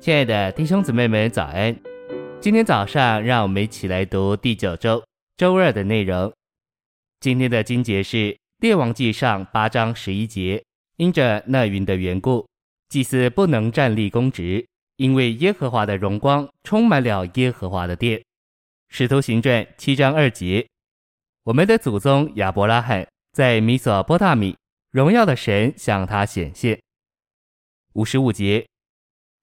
亲爱的弟兄姊妹们，早安！今天早上，让我们一起来读第九周周二的内容。今天的经节是《列王纪上》八章十一节。因着那云的缘故，祭司不能站立供职，因为耶和华的荣光充满了耶和华的殿。《使徒行传》七章二节。我们的祖宗亚伯拉罕在米索波大米，荣耀的神向他显现。五十五节。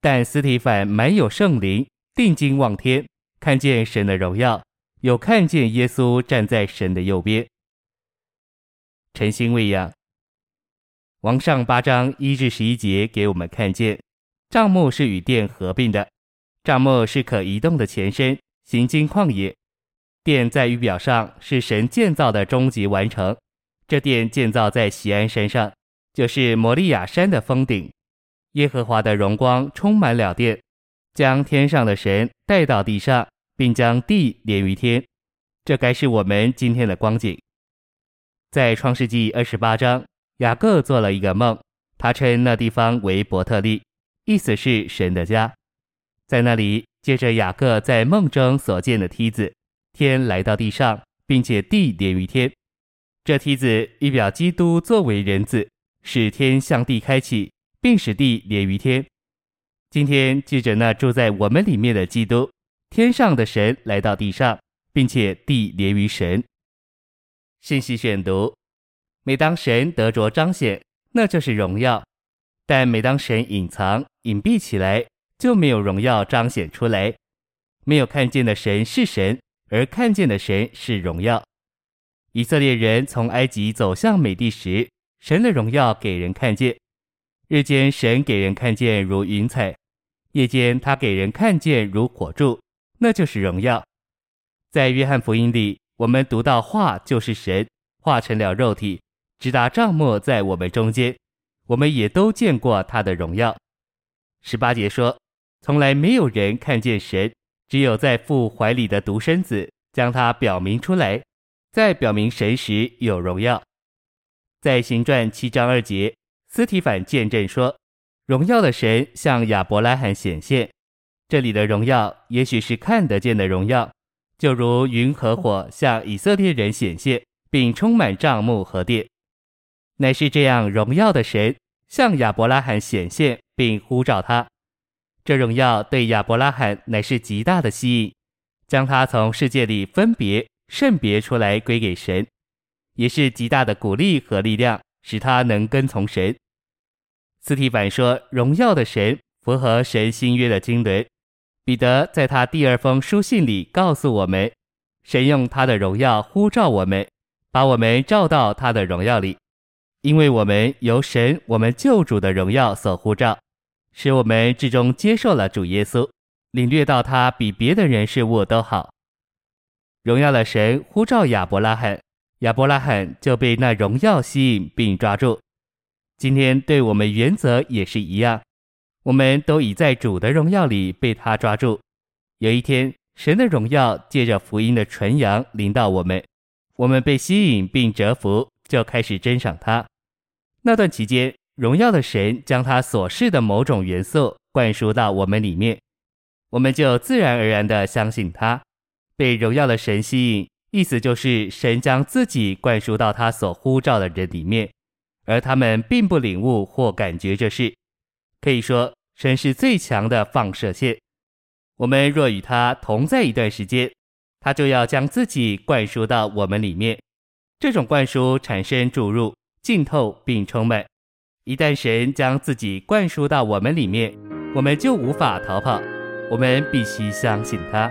但斯提凡满有圣灵，定睛望天，看见神的荣耀，又看见耶稣站在神的右边。晨星喂养，王上八章一至十一节给我们看见，帐幕是与殿合并的，帐幕是可移动的前身，行经旷野。殿在预表上是神建造的终极完成，这殿建造在锡安山上，就是摩利亚山的峰顶。耶和华的荣光充满了殿，将天上的神带到地上，并将地连于天。这该是我们今天的光景。在创世纪二十八章，雅各做了一个梦，他称那地方为伯特利，意思是神的家。在那里，借着雅各在梦中所见的梯子，天来到地上，并且地连于天。这梯子以表基督作为人子，使天向地开启。并使地连于天。今天借着那住在我们里面的基督，天上的神来到地上，并且地连于神。信息选读：每当神得着彰显，那就是荣耀；但每当神隐藏、隐蔽起来，就没有荣耀彰显出来。没有看见的神是神，而看见的神是荣耀。以色列人从埃及走向美地时，神的荣耀给人看见。日间神给人看见如云彩，夜间他给人看见如火柱，那就是荣耀。在约翰福音里，我们读到话就是神化成了肉体，直达帐幕在我们中间，我们也都见过他的荣耀。十八节说，从来没有人看见神，只有在父怀里的独生子将他表明出来，在表明神时有荣耀。在行传七章二节。斯提凡见证说：“荣耀的神向亚伯拉罕显现。”这里的荣耀，也许是看得见的荣耀，就如云和火向以色列人显现，并充满帐幕和殿。乃是这样荣耀的神向亚伯拉罕显现，并呼召他。这荣耀对亚伯拉罕乃是极大的吸引，将他从世界里分别圣别出来归给神，也是极大的鼓励和力量。使他能跟从神。斯提凡说：“荣耀的神符合神新约的经纶。”彼得在他第二封书信里告诉我们：“神用他的荣耀呼召我们，把我们召到他的荣耀里，因为我们由神我们救主的荣耀所呼召，使我们至终接受了主耶稣，领略到他比别的人事物都好。荣耀的神呼召亚伯拉罕。”亚伯拉罕就被那荣耀吸引并抓住。今天对我们原则也是一样，我们都已在主的荣耀里被他抓住。有一天，神的荣耀借着福音的传扬临到我们，我们被吸引并折服，就开始珍赏他。那段期间，荣耀的神将他所示的某种元素灌输到我们里面，我们就自然而然地相信他，被荣耀的神吸引。意思就是，神将自己灌输到他所呼召的人里面，而他们并不领悟或感觉这事。可以说，神是最强的放射线。我们若与他同在一段时间，他就要将自己灌输到我们里面。这种灌输产生注入、浸透并充满。一旦神将自己灌输到我们里面，我们就无法逃跑。我们必须相信他。